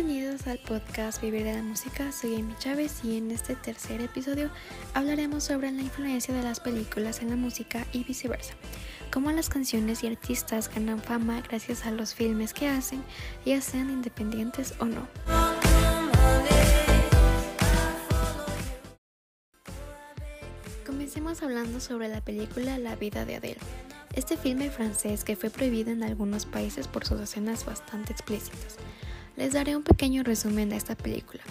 Bienvenidos al podcast Vivir de la Música, soy Amy Chávez y en este tercer episodio hablaremos sobre la influencia de las películas en la música y viceversa, cómo las canciones y artistas ganan fama gracias a los filmes que hacen, ya sean independientes o no. Comencemos hablando sobre la película La vida de Adele. Este filme francés que fue prohibido en algunos países por sus escenas bastante explícitas. Les daré un pequeño resumen de esta película.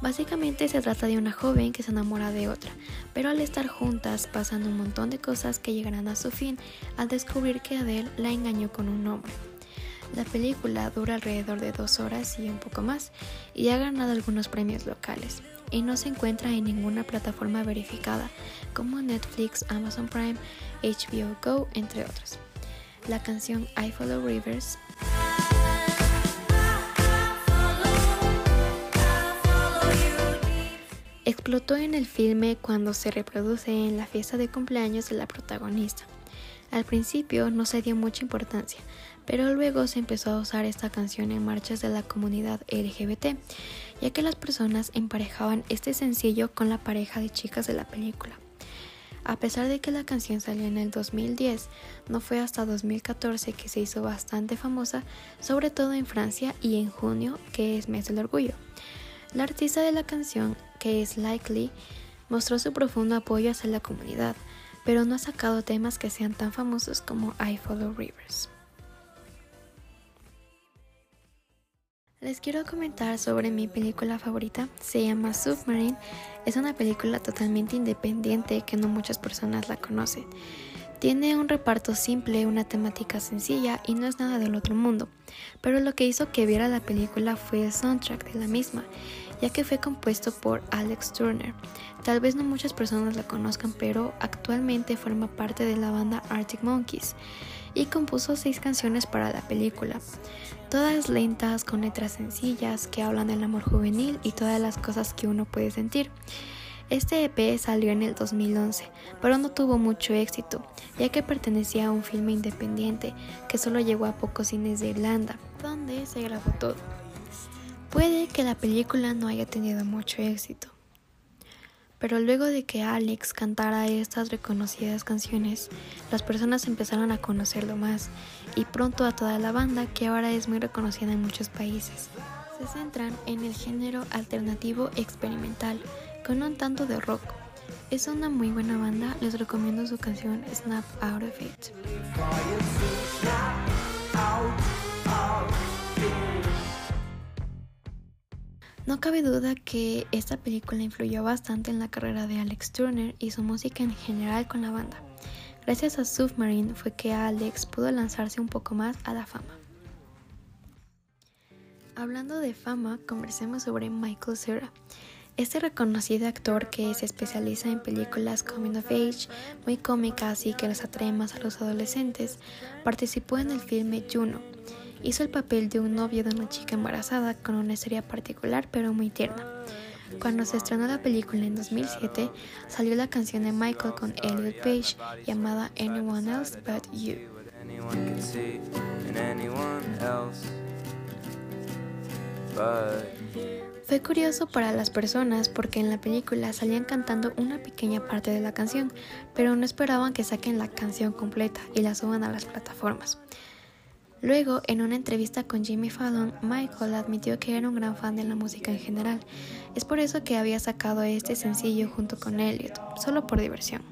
Básicamente se trata de una joven que se enamora de otra, pero al estar juntas pasan un montón de cosas que llegarán a su fin al descubrir que Adele la engañó con un hombre. La película dura alrededor de dos horas y un poco más y ha ganado algunos premios locales y no se encuentra en ninguna plataforma verificada como Netflix, Amazon Prime, HBO Go, entre otros. La canción I Follow Rivers explotó en el filme cuando se reproduce en la fiesta de cumpleaños de la protagonista. Al principio no se dio mucha importancia, pero luego se empezó a usar esta canción en marchas de la comunidad LGBT, ya que las personas emparejaban este sencillo con la pareja de chicas de la película. A pesar de que la canción salió en el 2010, no fue hasta 2014 que se hizo bastante famosa, sobre todo en Francia y en junio, que es mes del orgullo. La artista de la canción que es Likely, mostró su profundo apoyo hacia la comunidad, pero no ha sacado temas que sean tan famosos como I Follow Rivers. Les quiero comentar sobre mi película favorita, se llama Submarine, es una película totalmente independiente que no muchas personas la conocen. Tiene un reparto simple, una temática sencilla y no es nada del otro mundo, pero lo que hizo que viera la película fue el soundtrack de la misma, ya que fue compuesto por Alex Turner. Tal vez no muchas personas la conozcan, pero actualmente forma parte de la banda Arctic Monkeys y compuso seis canciones para la película, todas lentas con letras sencillas que hablan del amor juvenil y todas las cosas que uno puede sentir. Este EP salió en el 2011, pero no tuvo mucho éxito, ya que pertenecía a un filme independiente que solo llegó a pocos cines de Irlanda, donde se grabó todo. Puede que la película no haya tenido mucho éxito, pero luego de que Alex cantara estas reconocidas canciones, las personas empezaron a conocerlo más y pronto a toda la banda que ahora es muy reconocida en muchos países. Se centran en el género alternativo experimental con un tanto de rock. Es una muy buena banda, les recomiendo su canción Snap Out of It. No cabe duda que esta película influyó bastante en la carrera de Alex Turner y su música en general con la banda. Gracias a Submarine fue que Alex pudo lanzarse un poco más a la fama. Hablando de fama, conversemos sobre Michael Cera. Este reconocido actor que se especializa en películas coming of age, muy cómicas y que les atrae más a los adolescentes, participó en el filme Juno, hizo el papel de un novio de una chica embarazada con una historia particular pero muy tierna. Cuando se estrenó la película en 2007, salió la canción de Michael con Elliot Page llamada Anyone Else But You. Fue curioso para las personas porque en la película salían cantando una pequeña parte de la canción, pero no esperaban que saquen la canción completa y la suban a las plataformas. Luego, en una entrevista con Jimmy Fallon, Michael admitió que era un gran fan de la música en general. Es por eso que había sacado este sencillo junto con Elliot, solo por diversión.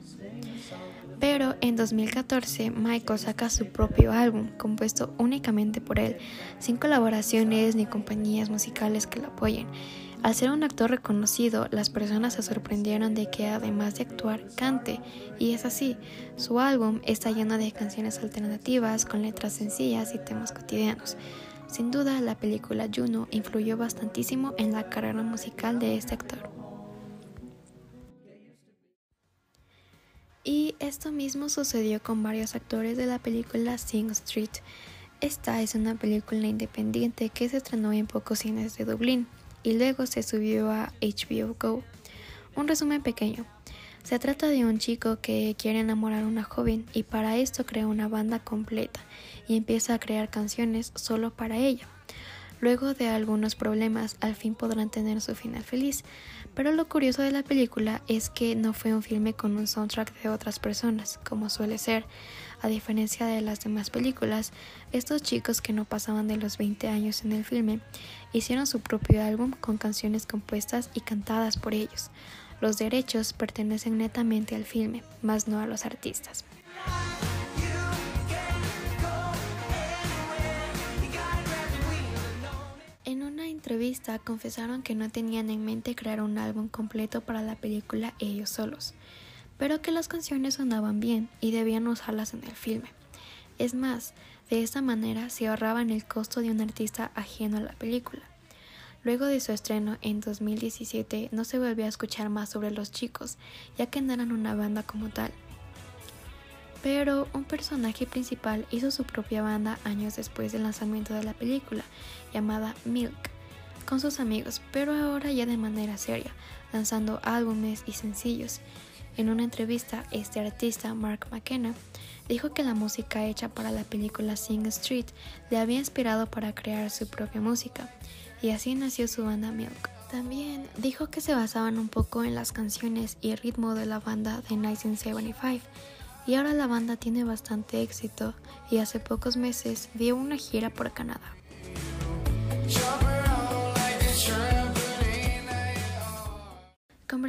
Pero en 2014 Michael saca su propio álbum, compuesto únicamente por él, sin colaboraciones ni compañías musicales que lo apoyen. Al ser un actor reconocido, las personas se sorprendieron de que además de actuar, cante, y es así. Su álbum está lleno de canciones alternativas con letras sencillas y temas cotidianos. Sin duda, la película Juno influyó bastantísimo en la carrera musical de este actor. Esto mismo sucedió con varios actores de la película Sing Street. Esta es una película independiente que se estrenó en pocos cines de Dublín y luego se subió a HBO Go. Un resumen pequeño. Se trata de un chico que quiere enamorar a una joven y para esto crea una banda completa y empieza a crear canciones solo para ella. Luego de algunos problemas, al fin podrán tener su final feliz. Pero lo curioso de la película es que no fue un filme con un soundtrack de otras personas, como suele ser. A diferencia de las demás películas, estos chicos que no pasaban de los 20 años en el filme hicieron su propio álbum con canciones compuestas y cantadas por ellos. Los derechos pertenecen netamente al filme, más no a los artistas. Entrevista confesaron que no tenían en mente crear un álbum completo para la película ellos solos, pero que las canciones sonaban bien y debían usarlas en el filme. Es más, de esta manera se ahorraban el costo de un artista ajeno a la película. Luego de su estreno en 2017 no se volvió a escuchar más sobre los chicos, ya que no eran una banda como tal. Pero un personaje principal hizo su propia banda años después del lanzamiento de la película, llamada Milk con sus amigos, pero ahora ya de manera seria, lanzando álbumes y sencillos. En una entrevista, este artista, Mark McKenna, dijo que la música hecha para la película Sing Street le había inspirado para crear su propia música, y así nació su banda Milk. También dijo que se basaban un poco en las canciones y ritmo de la banda de 1975, y ahora la banda tiene bastante éxito y hace pocos meses dio una gira por Canadá.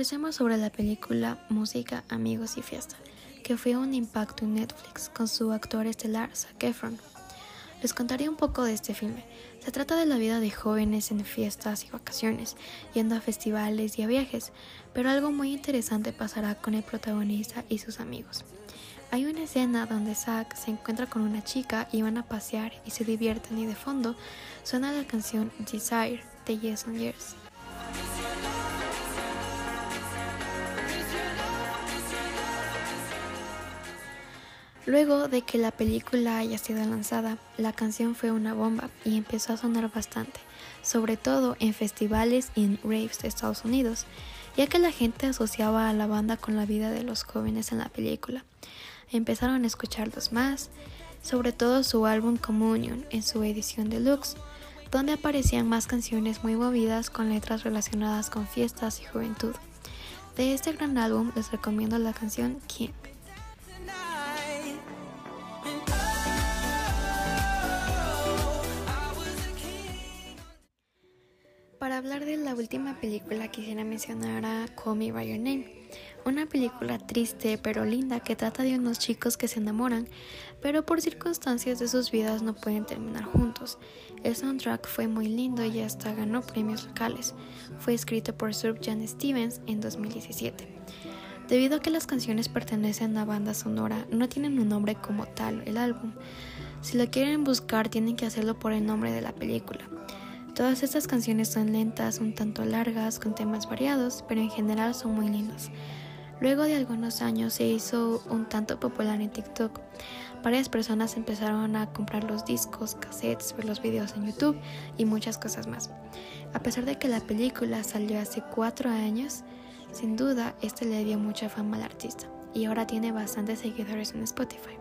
Conversemos sobre la película Música, Amigos y Fiesta, que fue un impacto en Netflix con su actor estelar Zac Efron. Les contaré un poco de este filme. Se trata de la vida de jóvenes en fiestas y vacaciones, yendo a festivales y a viajes, pero algo muy interesante pasará con el protagonista y sus amigos. Hay una escena donde Zack se encuentra con una chica y van a pasear y se divierten y de fondo suena la canción Desire de Yes on Years. Luego de que la película haya sido lanzada, la canción fue una bomba y empezó a sonar bastante, sobre todo en festivales y en raves de Estados Unidos, ya que la gente asociaba a la banda con la vida de los jóvenes en la película. Empezaron a escucharlos más, sobre todo su álbum Communion en su edición deluxe, donde aparecían más canciones muy movidas con letras relacionadas con fiestas y juventud. De este gran álbum les recomiendo la canción King. Hablar de la última película quisiera mencionar a Call By Your Name, una película triste pero linda que trata de unos chicos que se enamoran, pero por circunstancias de sus vidas no pueden terminar juntos. El soundtrack fue muy lindo y hasta ganó premios locales. Fue escrito por Sir Jan Stevens en 2017. Debido a que las canciones pertenecen a banda sonora, no tienen un nombre como tal el álbum. Si lo quieren buscar, tienen que hacerlo por el nombre de la película. Todas estas canciones son lentas, un tanto largas, con temas variados, pero en general son muy lindas. Luego de algunos años se hizo un tanto popular en TikTok. Varias personas empezaron a comprar los discos, cassettes, ver los videos en YouTube y muchas cosas más. A pesar de que la película salió hace cuatro años, sin duda este le dio mucha fama al artista y ahora tiene bastantes seguidores en Spotify.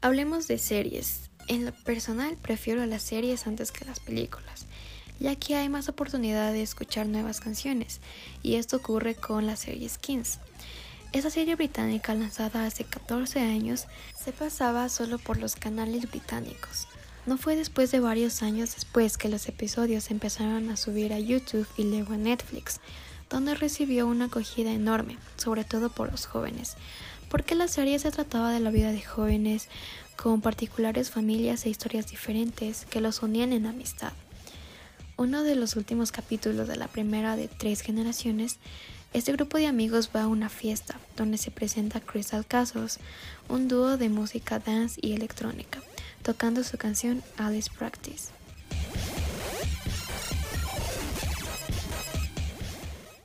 Hablemos de series. En lo personal prefiero las series antes que las películas, ya que hay más oportunidad de escuchar nuevas canciones, y esto ocurre con la serie Skins. Esa serie británica lanzada hace 14 años se pasaba solo por los canales británicos. No fue después de varios años después que los episodios empezaron a subir a YouTube y luego a Netflix, donde recibió una acogida enorme, sobre todo por los jóvenes, porque la serie se trataba de la vida de jóvenes con particulares familias e historias diferentes que los unían en amistad. Uno de los últimos capítulos de la primera de tres generaciones, este grupo de amigos va a una fiesta donde se presenta Crystal Castles, un dúo de música dance y electrónica, tocando su canción Alice Practice.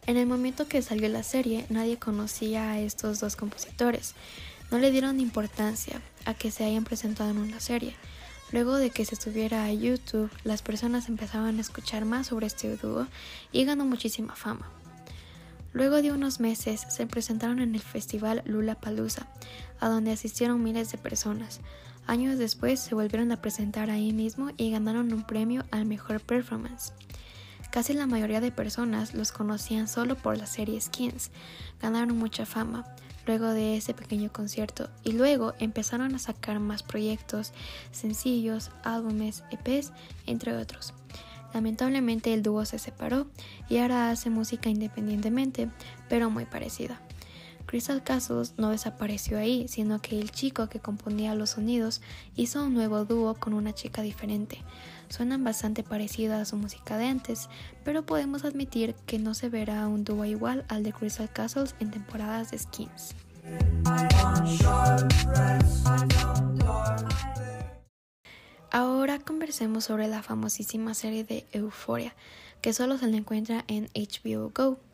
En el momento que salió la serie, nadie conocía a estos dos compositores. No le dieron importancia a que se hayan presentado en una serie. Luego de que se subiera a YouTube, las personas empezaban a escuchar más sobre este dúo y ganó muchísima fama. Luego de unos meses se presentaron en el festival Lula Palusa, a donde asistieron miles de personas. Años después se volvieron a presentar ahí mismo y ganaron un premio al mejor performance. Casi la mayoría de personas los conocían solo por la serie Skins, ganaron mucha fama luego de ese pequeño concierto y luego empezaron a sacar más proyectos, sencillos, álbumes, EPs, entre otros. Lamentablemente el dúo se separó y ahora hace música independientemente, pero muy parecida. Crystal Castles no desapareció ahí, sino que el chico que componía los sonidos hizo un nuevo dúo con una chica diferente. Suenan bastante parecidas a su música de antes, pero podemos admitir que no se verá un dúo igual al de Crystal Castles en temporadas de Skins. Ahora conversemos sobre la famosísima serie de Euphoria, que solo se la encuentra en HBO Go.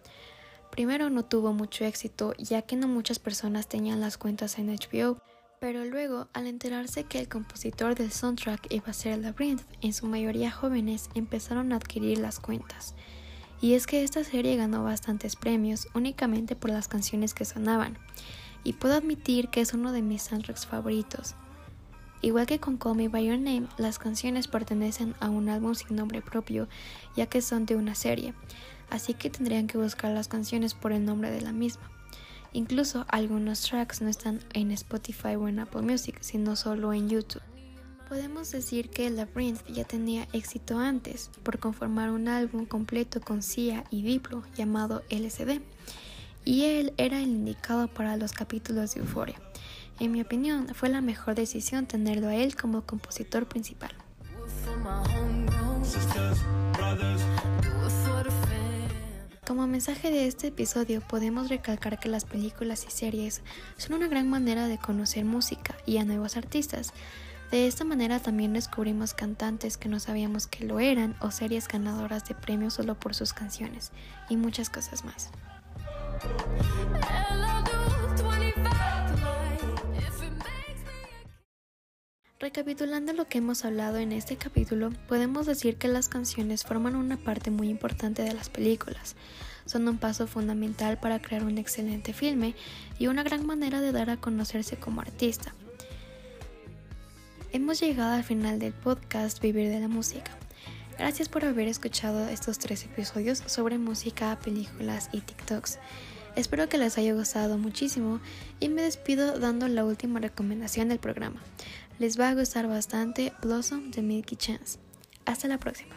Primero no tuvo mucho éxito ya que no muchas personas tenían las cuentas en HBO, pero luego al enterarse que el compositor del soundtrack iba a ser Labyrinth, en su mayoría jóvenes, empezaron a adquirir las cuentas. Y es que esta serie ganó bastantes premios únicamente por las canciones que sonaban, y puedo admitir que es uno de mis soundtracks favoritos. Igual que con Call Me By Your Name, las canciones pertenecen a un álbum sin nombre propio, ya que son de una serie, así que tendrían que buscar las canciones por el nombre de la misma. Incluso algunos tracks no están en Spotify o en Apple Music, sino solo en YouTube. Podemos decir que Labyrinth ya tenía éxito antes por conformar un álbum completo con Sia y Diplo llamado LCD, y él era el indicado para los capítulos de Euphoria. En mi opinión, fue la mejor decisión tenerlo a él como compositor principal. Como mensaje de este episodio podemos recalcar que las películas y series son una gran manera de conocer música y a nuevos artistas. De esta manera también descubrimos cantantes que no sabíamos que lo eran o series ganadoras de premios solo por sus canciones y muchas cosas más. Recapitulando lo que hemos hablado en este capítulo, podemos decir que las canciones forman una parte muy importante de las películas. Son un paso fundamental para crear un excelente filme y una gran manera de dar a conocerse como artista. Hemos llegado al final del podcast Vivir de la Música. Gracias por haber escuchado estos tres episodios sobre música, películas y TikToks. Espero que les haya gustado muchísimo y me despido dando la última recomendación del programa. Les va a gustar bastante Blossom de Milky Chance. Hasta la próxima.